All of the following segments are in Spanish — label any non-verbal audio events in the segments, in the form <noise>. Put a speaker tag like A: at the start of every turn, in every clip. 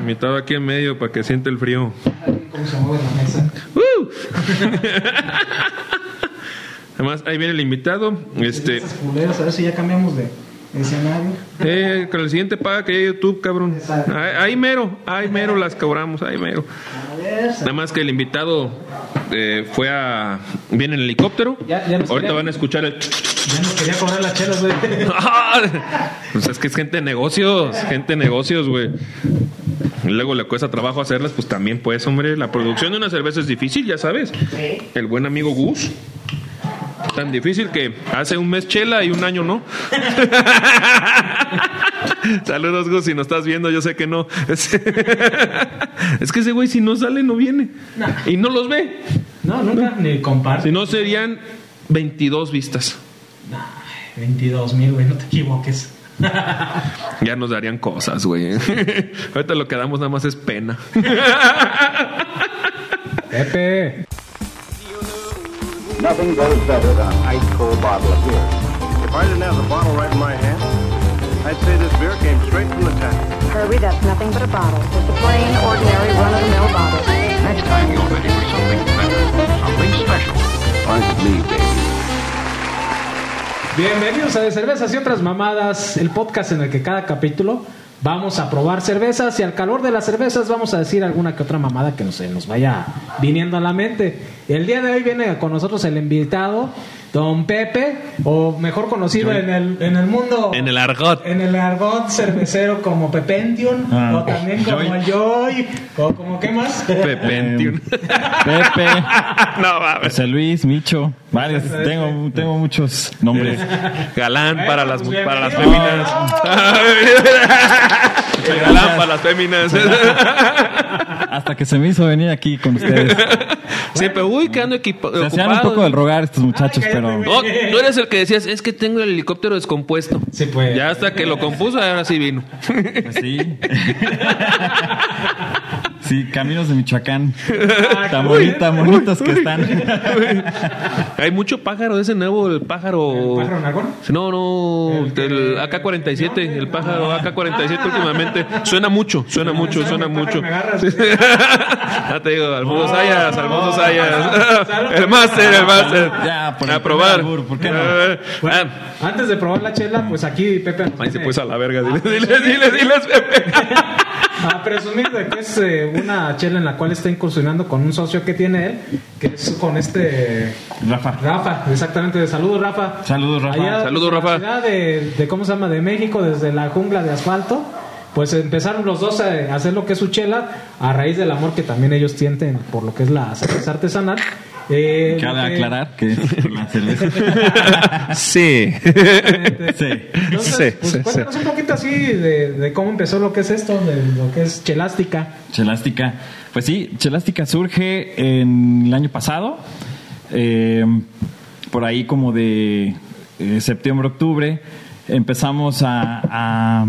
A: Invitado aquí en medio para que siente el frío.
B: ¿Cómo se mueve la mesa?
A: ¡Uh! <laughs> Además, ahí viene el invitado. Este,
B: culeras, a ver si ya cambiamos de escenario.
A: eh, con el siguiente paga que YouTube, cabrón. Ahí, ahí mero, ahí mero las cobramos, ahí mero. Nada más que el invitado eh, fue a. Viene en helicóptero.
B: Ya- ya
A: Ahorita van a escuchar el.
B: Ya nos quería cobrar las chelas, güey. <laughs>
A: pues es que es gente de negocios, gente de negocios, güey. Y Luego le cuesta trabajo hacerlas, pues también, pues, hombre. La producción de una cerveza es difícil, ya sabes. El buen amigo Gus. Tan difícil que hace un mes chela y un año no. <laughs> Saludos, Gus, si nos estás viendo, yo sé que no. Es, <laughs> es que ese güey, si no sale, no viene. Y no los ve.
B: No, nunca, ni comparte.
A: Si no, serían 22 vistas.
B: 22 mil, güey, no te equivoques. <laughs>
A: Ya nos darían cosas, güey. Ahorita lo que damos nada más es pena.
B: Pepe.
C: Nothing goes better than an ice cold bottle of beer.
D: If I didn't have the bottle right in my hand, I'd say this beer came straight from the tap.
E: Kirby, that's nothing but a bottle. Just a plain, ordinary, run-of-the-mill bottle.
C: Next time you're ready for something better, something special. Like me, baby.
B: Bienvenidos a De Cervezas y otras mamadas, el podcast en el que cada capítulo vamos a probar cervezas y al calor de las cervezas vamos a decir alguna que otra mamada que no se nos vaya viniendo a la mente. El día de hoy viene con nosotros el invitado, Don Pepe, o mejor conocido en el, en el mundo.
A: En el argot.
B: En el argot cervecero como Pepention,
F: Ah,
B: o también como
F: Joy.
B: Joy, o como qué más.
A: Pepentium. <laughs>
F: Pepe, <laughs>
A: no mames.
F: José Luis, Micho, varios, tengo, tengo muchos nombres.
A: Galán para las,
B: pues, <laughs>
A: para las féminas. Galán para las féminas.
F: Hasta que se me hizo venir aquí con ustedes. <laughs>
A: Siempre, uy, que ando equipo,
F: Se hacían un poco del rogar estos muchachos,
B: Ay,
F: pero
A: No, tú eres el que decías, es que tengo el helicóptero descompuesto.
B: Sí, pues.
A: Ya hasta que lo compuso, ahora sí vino.
F: pues sí. <laughs> Sí, caminos de Michoacán. Tan, boni- tan bonitos que están. <laughs>
A: Hay mucho pájaro, ese nuevo, el pájaro.
B: ¿El pájaro nalgón?
A: No, no,
B: El que-
A: el AK-47, el pájaro AK-47 <laughs> últimamente. Suena mucho, suena mucho, suena mucho.
B: pájaro, me agarras. <laughs>
A: ya te digo, Alfonso Sayas, Alfonso
B: no,
A: Sayas. El máster, el máster.
F: Ya, por el
A: A probar.
F: albur, ¿por qué no?
B: Bueno,
A: ah,
B: antes de probar la chela, pues aquí Pepe
A: Ahí se puso a la verga, dile, dile, dile, dile, Pepe.
B: A presumir de que es eh, una chela en la cual está incursionando con un socio que tiene él, que es con este
F: Rafa.
B: Rafa, exactamente. Saludos, Rafa.
F: Saludos, Rafa.
B: Allá
A: Saludos,
B: la
A: Rafa.
B: ciudad de, de, ¿cómo se llama? De México, desde la jungla de asfalto. Pues empezaron los dos a hacer lo que es su chela a raíz del amor que también ellos sienten por lo que es la cerveza artesanal. Eh,
F: Cabe
B: que-
F: aclarar que <laughs> es por la cerveza.
A: Sí.
F: Sí.
B: Entonces,
A: Sí,
B: pues
A: sí,
B: cuéntanos un poquito así de, de cómo empezó lo que es esto, de lo que es chelástica.
F: Chelástica. Pues sí, Chelástica surge en el año pasado. eh, por ahí como de eh, septiembre, octubre. Empezamos a, a,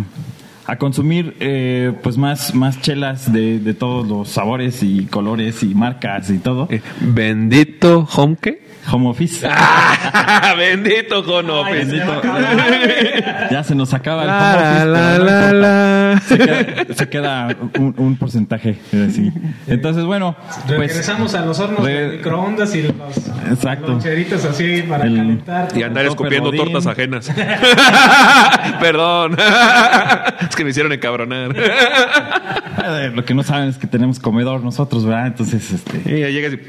F: a consumir eh, pues más, más chelas de, de todos los sabores y colores y marcas y todo.
A: Bendito Homke.
F: Home office. <laughs>
A: Bendito.
B: Ay,
A: bendito.
B: se me acaba.
F: Ya se nos acaba el
A: La,
F: home office,
A: la, la, la.
F: Se queda, se queda un, un porcentaje. eh, sí. Entonces, bueno, pues
B: Regresamos a los hornos de
F: re-
B: microondas y los
F: Exacto.
B: loncheritos así para
F: El-
B: calentar.
A: Y andar escupiendo tortas ajenas. <laughs> Perdón. <laughs> es que me hicieron encabronar.
F: Lo que no saben es que tenemos comedor nosotros, ¿verdad? Entonces, este.
A: Y ya llegas y.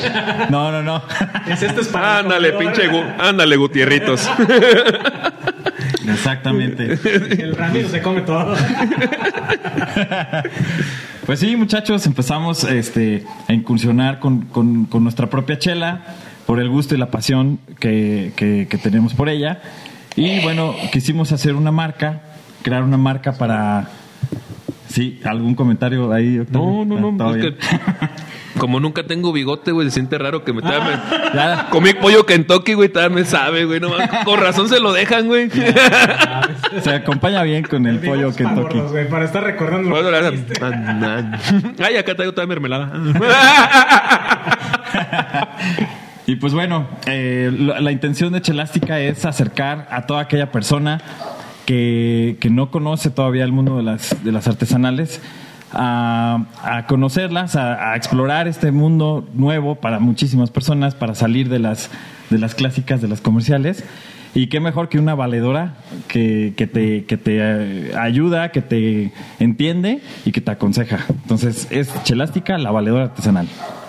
A: <laughs>
F: No, no, no.
B: Es este es para
A: Ándale, pinche. Gu- Ándale, Gutierritos. <laughs>
F: Exactamente.
B: El Ramiro se come todo. <laughs>
F: Pues sí, muchachos, empezamos este, a incursionar con, con- con nuestra propia chela por el gusto y la pasión que, que- que tenemos por ella. Y bueno, quisimos hacer una marca, crear una marca para... Sí, ¿algún comentario ahí? Octavio?
A: No, no,
F: Ah,
A: no.
F: ¿todo
A: Es que, como nunca tengo bigote, güey, se siente raro que me todavía me-. Comí pollo Kentucky, güey, todavía me sabe, güey. No, con razón se lo dejan, güey.
F: Se acompaña bien con el pollo Kentucky.
B: gordos, güey, para estar recordando. lo que dijiste. <laughs>
A: Ay, acá traigo toda mermelada.
F: Y pues bueno, eh, la, la intención de Chelástica es acercar a toda aquella persona que, que no conoce todavía el mundo de las, de las artesanales a, a conocerlas, a, a explorar este mundo nuevo para muchísimas personas, para salir de las, de las clásicas, de las comerciales. Y qué mejor que una valedora que, que te, que te eh, ayuda, que te entiende y que te aconseja. Entonces, es Chelástica, la valedora artesanal.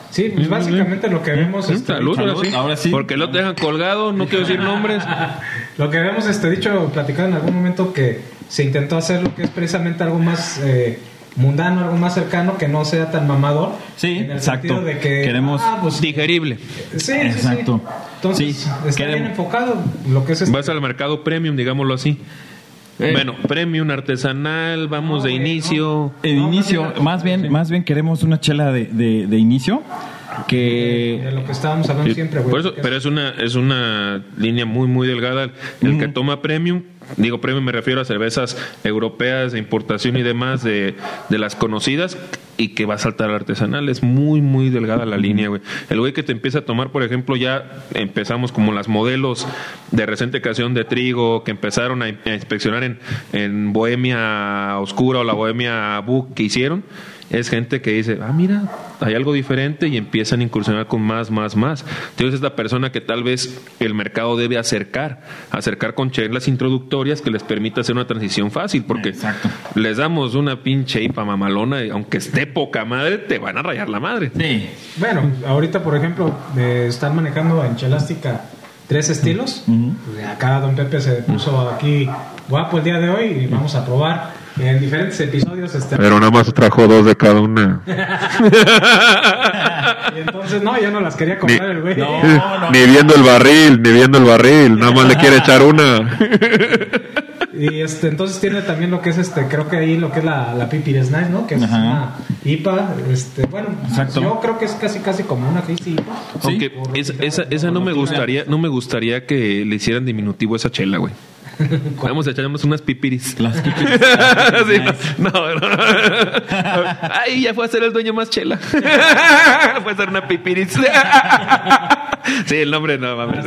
B: Sí, pues básicamente lo que vemos... este,
A: Salud, ahora sí.
F: ahora sí.
A: Porque lo dejan colgado, no quiero decir nombres. <laughs>
B: Lo que habíamos este, dicho, platicado en algún momento que se intentó hacer lo que es precisamente algo más eh, mundano, algo más cercano, que no sea tan mamador.
F: Sí,
B: en el
F: exacto.
B: sentido De que,
F: Queremos-
B: ah, pues, sí,
A: Digerible.
B: sí, sí.
F: Exacto.
B: Entonces,
F: Sí,
B: está bien
F: queremos-
B: enfocado lo que es este.
A: Vas al mercado premium, digámoslo así.
F: Eh.
A: Bueno, premium, artesanal, vamos de
B: No, güey,
A: inicio.
F: El
B: No,
F: inicio,
B: más bien-
F: más bien, más bien queremos una chela de, de, de inicio
B: de
F: que
B: lo que estábamos hablando
A: Sí,
B: siempre, güey.
A: por eso, pero es una, es una línea muy, muy delgada. El que toma premium, digo premium me refiero a cervezas europeas de importación y demás de, de las conocidas y que va a saltar al artesanal. Es muy, muy delgada la línea, güey. El güey que te empieza a tomar, por ejemplo, ya empezamos como las modelos de reciente creación de trigo que empezaron a, a inspeccionar en, en Bohemia Oscura o la Bohemia Book que hicieron. Es gente que dice, ah, mira, hay algo diferente y empiezan a incursionar con más, más, más. Entonces es la persona que tal vez el mercado debe acercar, acercar con chelas introductorias que les permita hacer una transición fácil, porque
F: Exacto.
A: les damos una pinche IPA mamalona y aunque esté poca madre, te van a rayar la madre.
F: Sí.
B: Bueno, ahorita, por ejemplo, eh, están manejando en Chelástica tres estilos. Pues, acá Don Pepe se puso aquí guapo el día de hoy y vamos a probar en diferentes episodios. Este,
A: Pero nada más trajo dos de cada una. <laughs>
B: y entonces, no, yo no las quería comprar el güey. <laughs>
F: No, no.
A: Ni viendo el barril, ni viendo el barril, nada más le quiere echar una. <laughs>
B: Y este, entonces tiene también lo que es este, creo que ahí lo que es la, la Pipires Nice, ¿no? Que es
F: Ajá.
B: una IPA, este, bueno,
F: Exacto.
B: yo creo que es casi casi como una Hazy IPA.
A: Aunque esa, esa, esa no me gustaría, no me gustaría que le hicieran diminutivo esa chela, güey. <laughs> Vamos a echarnos unas pipiris.
F: Las <laughs> que-
A: Sí, no, no, no. <laughs> Ay, ya fue a ser el dueño más chela. fue a ser una pipiris. sí, el nombre no mames.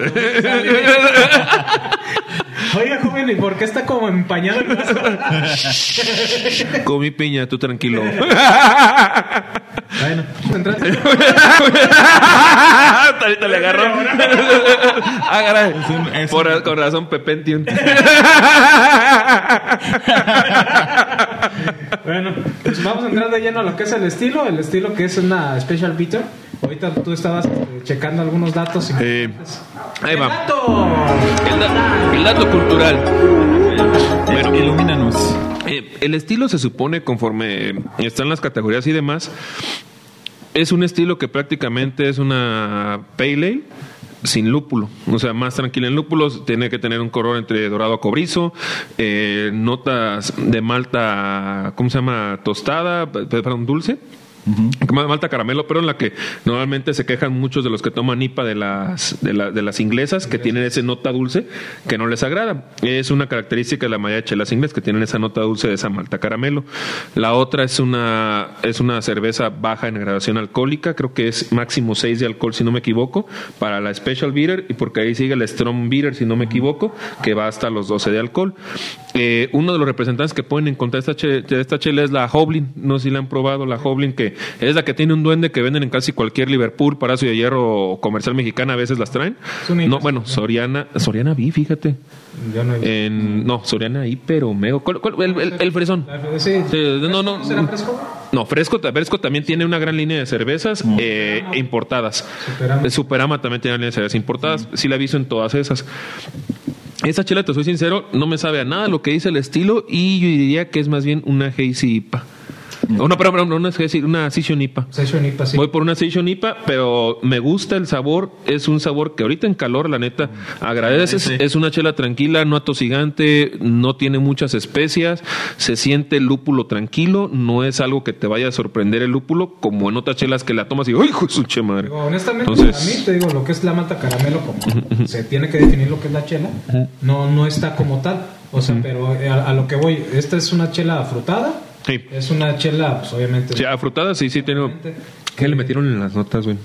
B: Oiga, joven, ¿y por qué está como empañado el vaso?
A: Comí piña, tú tranquilo.
B: Bueno, entraste.
A: Ahorita le agarró. <laughs> Ah, caray.
F: Es un- es
A: Por-
F: un-
A: con razón, Pepentium. <laughs>
B: Bueno, pues vamos a entrar de lleno a lo que es el estilo, el estilo que es una Special Bitter. Ahorita tú estabas este, checando algunos datos.
A: Eh,
B: importantes.
A: ahí
B: ¡El
A: va.
B: dato!
A: El, da- el dato cultural. Bueno,
F: Ilumínanos.
A: Eh, el estilo se supone conforme están las categorías y demás. Es un estilo que prácticamente es una pale ale sin lúpulo, o sea, más tranquila en lúpulos, tiene que tener un color entre dorado a cobrizo, eh, notas de malta, ¿cómo se llama? Tostada, pe- perdón, dulce. Como de Malta caramelo, pero en la que normalmente se quejan muchos de los que toman IPA de las, de, de las inglesas, que tienen esa nota dulce que no les agrada. Es una característica de la mayoría de chelas inglesas que tienen esa nota dulce de esa Malta caramelo. La otra es una, es una cerveza baja en gradación alcohólica, creo que es máximo 6 de alcohol, si no me equivoco, para la Special Beer, y porque ahí sigue la Strong Beer, si no me equivoco, que va hasta los 12 de alcohol. Eh, uno de los representantes que pueden encontrar esta, che- de esta chela es la Hoblin. No sé si la han probado, la Hoblin, que es la que tiene un duende que venden en casi cualquier Liverpool, Palacio de Hierro o comercial mexicana, a veces las traen. No, bueno, Soriana, Soriana vi, fíjate.
B: Yo no he
A: En, no, Soriana ahí, pero Mego. ¿Cuál- cuál? el, el- el fresón.
B: Sí.
A: No, no.
B: ¿Será fresco?
A: No, Fresco, Fresco también tiene una gran línea de cervezas eh, importadas.
B: Superama.
A: Eh, Superama también tiene una línea de cervezas importadas. Sí la he visto en todas esas. Esa chela, te soy sincero, no me sabe a nada lo que dice el estilo y yo diría que es más bien una Hazy IPA. Oh, no, perdón, no, no es Hazy, una Session IPA.
B: Session IPA, sí.
A: Voy por una Session IPA, pero me gusta el sabor. Es un sabor que ahorita en calor, la neta, agradeces.
F: Agradece.
A: Es una chela tranquila, no atosigante, no tiene muchas especias. Se siente el lúpulo tranquilo. No es algo que te vaya a sorprender el lúpulo, como en otras chelas que la tomas y ¡ay, hijo de su che madre!
B: Digo, honestamente,
A: Entonces-
B: a mí te digo, lo que es la malta caramelo, como se tiene que definir lo que es la chela, no, no está como tal. O sea, pero eh, a, a lo que voy, esta es una chela frutada.
A: Sí.
B: Es una chela, pues obviamente.
A: Sí, afrutada, sí, sí, tiene. ¿Qué le metieron en las notas, güey?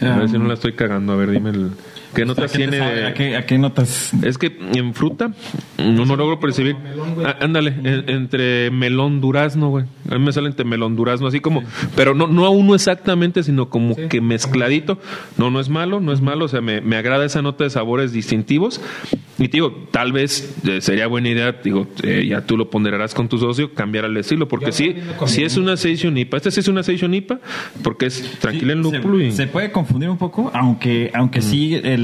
A: A ver si no la estoy cagando. A ver, dime el. ¿Qué notas
F: ¿Qué te
A: tiene? de-
F: ¿A qué, a qué notas?
A: Es que en fruta no, no logro percibir.
B: melón.
A: Ah, ándale, en- entre melón durazno, güey. A mí me sale entre melón durazno, así como, pero no, no a uno exactamente, sino como
B: Sí.
A: que mezcladito. No, no es malo, no es malo. O sea, me, me agrada esa nota de sabores distintivos. Y te digo, tal vez eh, sería buena idea, digo, eh, ya tú lo ponderarás con tu socio, cambiar el estilo. Porque
B: Yo
A: sí,
B: combino.
A: es una Session IPA, este sí es una Session IPA, porque es tranquila en
F: Sí,
A: lúpulo
F: se,
A: y.
F: se puede confundir un poco, aunque aunque
A: Mm.
F: sí el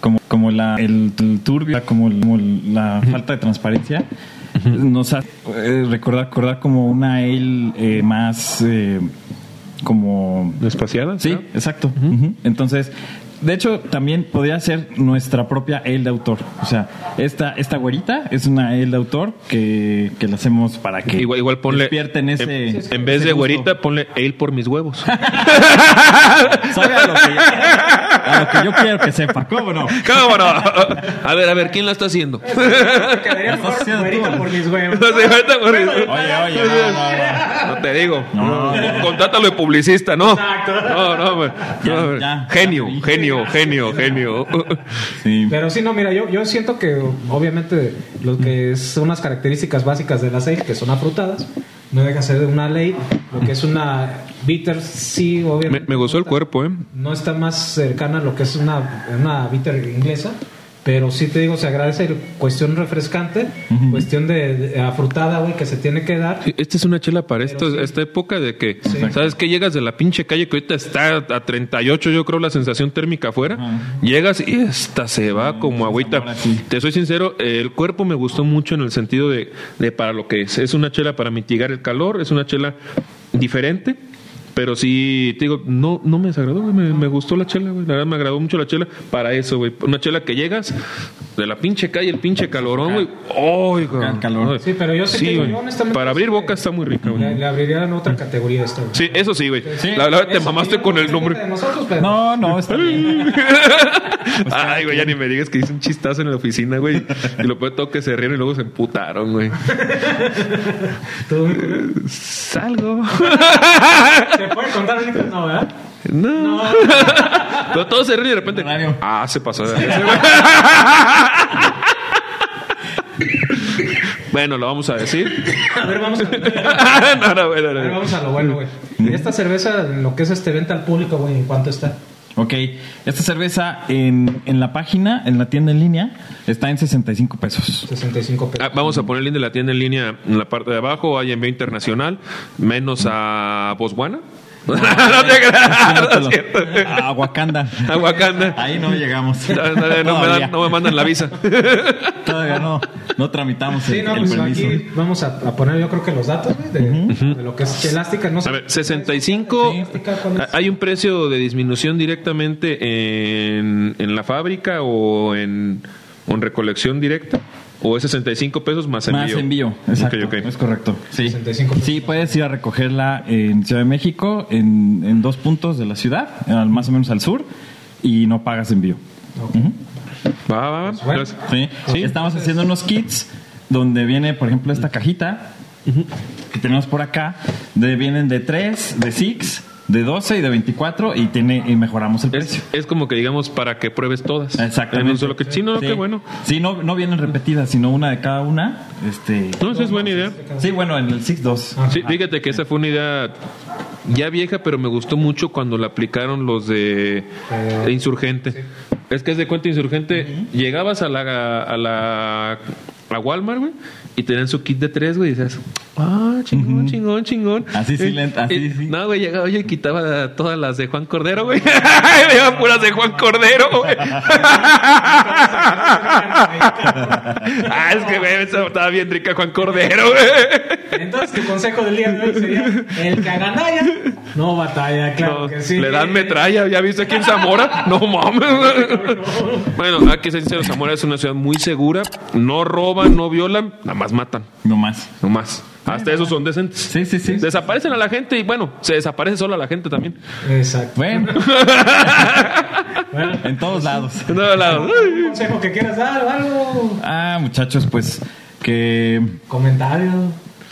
F: como como la el, el turbio, como, el- como la falta de transparencia nos hace eh, recordar recordar como una ale eh, más eh, como
A: ¿Espaciada?
F: Sí, exacto. Entonces, de hecho, también podría ser nuestra propia ale de autor. O sea, esta, esta güerita es una ale de autor que, que la hacemos para que
A: Igual, igual ponle.
F: despierten ese.
A: en, en vez
F: ese
A: de
F: gusto.
A: güerita, ponle ale por mis huevos. <laughs>
F: Sabe a lo, que, a lo que yo quiero que sepa. ¿Cómo no?
A: ¿Cómo no? A ver, a ver, ¿quién la está haciendo?
F: Oye, oye, no, no, no.
A: No te digo.
F: No.
A: Contrátalo de publicista, ¿no?
B: Exacto.
A: No, no.
F: Ya, ya.
A: Genio, genio, genio, genio.
F: Sí.
B: Pero sí, no, mira, yo, yo siento que obviamente lo que son unas características básicas de las ale, que son afrutadas, no deja de ser una ley, lo que es una bitter, sí,
A: Me,
B: obviamente.
A: me gustó el cuerpo, ¿eh?
B: No está más cercana a lo que es una, una bitter inglesa, pero sí te digo, se agradece cuestión refrescante, cuestión de, de afrutada, güey, que se tiene que dar.
A: Sí, Esta es una chela para esto,
B: sí.
A: esta época de que,
B: Sí.
A: ¿sabes que Llegas de la pinche calle que ahorita está a 38, yo creo, la sensación térmica afuera. Llegas y esta se va como agüita. Te soy sincero, el cuerpo me gustó mucho en el sentido de, de para lo que es. Es una chela para mitigar el calor, es una chela diferente. Pero sí, te digo, no, no me desagradó, güey. Me, me gustó la chela, güey. La verdad me agradó mucho la chela para eso, güey. Una chela que llegas de la pinche calle, el pinche calorón, güey. ¡Ay, güey!
F: El calor.
B: Sí, pero yo sí te digo,
A: güey.
B: yo honestamente
A: Para abrir
B: sí
A: boca está muy rica, güey.
B: Le, le abrirían otra categoría a esto. güey.
A: Sí, eso sí, güey.
F: Sí.
A: La verdad te mamaste con
B: no
A: el
B: sé
A: nombre.
B: qué de nosotros, pero-
F: No, no, está bien. <laughs>
A: Ay, güey, ya ni me digas que hice un chistazo en la oficina, güey. Y lo peor todo que se rieron y luego se emputaron, güey. <laughs>
B: Curioso.
A: Salgo. <laughs>
B: ¿Se puede contar ahorita? No, ¿verdad?
A: No. Pero todos se ríen y de repente.
F: Horario.
A: Ah, se pasó. de bueno, lo vamos a decir.
B: A ver, vamos a, <laughs>
A: no, no,
B: a ver,
A: no.
B: vamos a lo bueno, güey. Esta cerveza, lo que es este venta al público, güey, ¿en cuánto está?
F: Ok, esta cerveza en, en la página, en la tienda en línea, está en 65 pesos.
B: 65 pesos.
A: Ah, vamos a poner el link de la tienda en línea en la parte de abajo. Hay envío internacional, menos a Botswana. <laughs> no te creas, no es cierto.
F: A Wakanda.
A: A Wakanda.
F: Ahí no llegamos.
A: No, no, no me dan- no me mandan la visa. <laughs>
F: Todavía no, no tramitamos
B: Sí,
F: el,
B: no,
F: el
B: pues
F: permiso.
B: aquí vamos a, a poner yo creo que los datos, de, de lo que es elástica. No sé.
A: A ver, 65.
B: Elástica, ¿cuál es?
A: ¿Hay un precio de disminución directamente en, en la fábrica o en, o en recolección directa? ¿O es 65 pesos más envío?
F: Más envío, exacto.
A: Ok, ok.
F: Es correcto. Sí.
B: 65 pesos.
F: sí, puedes ir a recogerla en Ciudad de México, en, en dos puntos de la ciudad, al- más o menos al sur, y no pagas envío.
A: Va, va, va.
B: Pues bueno.
A: Gracias.
F: Sí.
A: Sí.
F: Estamos haciendo unos kits donde viene, por ejemplo, esta cajita que tenemos por acá, de, vienen de 3, de 6, de 12 y de 24 y tiene y mejoramos el precio.
A: Es, es como que digamos para que pruebes todas.
F: Exactamente.
A: En un solo que sí, no,
F: Sí.
A: qué bueno.
F: Sí, no, no vienen repetidas, sino una de cada una. Este,
A: No, esa es buena idea.
F: sí, bueno, en el 6 2.
A: Sí, fíjate que esa fue una idea ya vieja, pero me gustó mucho cuando la aplicaron los de, de Insurgente. Es que es de cuenta Insurgente, llegabas a la a la a Walmart, güey, y tenían su kit de tres, güey, y dices, ah, chingón, chingón, chingón.
F: Así sí, lent- así
A: y-
F: sí.
A: No, güey, llegaba yo y quitaba todas las de Juan Cordero, güey. <laughs> Me iban puras de Juan Cordero, güey. ah, es que, güey, estaba bien rica Juan Cordero, güey.
B: Entonces, tu consejo del día de hoy sería: el que aganalla no batalla, claro
A: No,
B: que sí.
A: Le dan metralla, ¿ya viste aquí en Zamora? No mames. bueno, hay que ser sincero, Zamora es una ciudad muy segura. No roban, no violan, nada más matan.
F: No más.
A: No más. Hasta esos son decentes.
F: Sí, sí, sí.
A: Desaparecen a la gente y bueno, se desaparece solo a la gente también.
B: Exacto.
F: Bueno, <laughs>
B: Bueno,
F: en todos lados.
A: De todos lados.
B: ¿un consejo que quieras dar o algo?
F: Ah, muchachos, pues que
B: Comentario.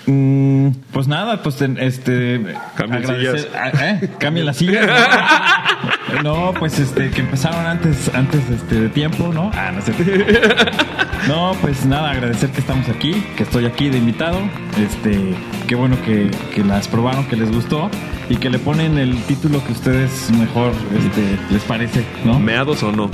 F: Mm, pues nada, pues este
A: Cambien sillas.
F: ah, ¿eh? Cambien las sillas. <laughs> No, pues este, que empezaron antes, antes este, de tiempo, ¿no? Ah, no sé. No, pues nada, agradecer que estamos aquí, que estoy aquí de invitado. Este, qué bueno que, que las probaron, que les gustó y que le ponen el título que ustedes mejor este, les parece, ¿no?
A: ¿Meados o no?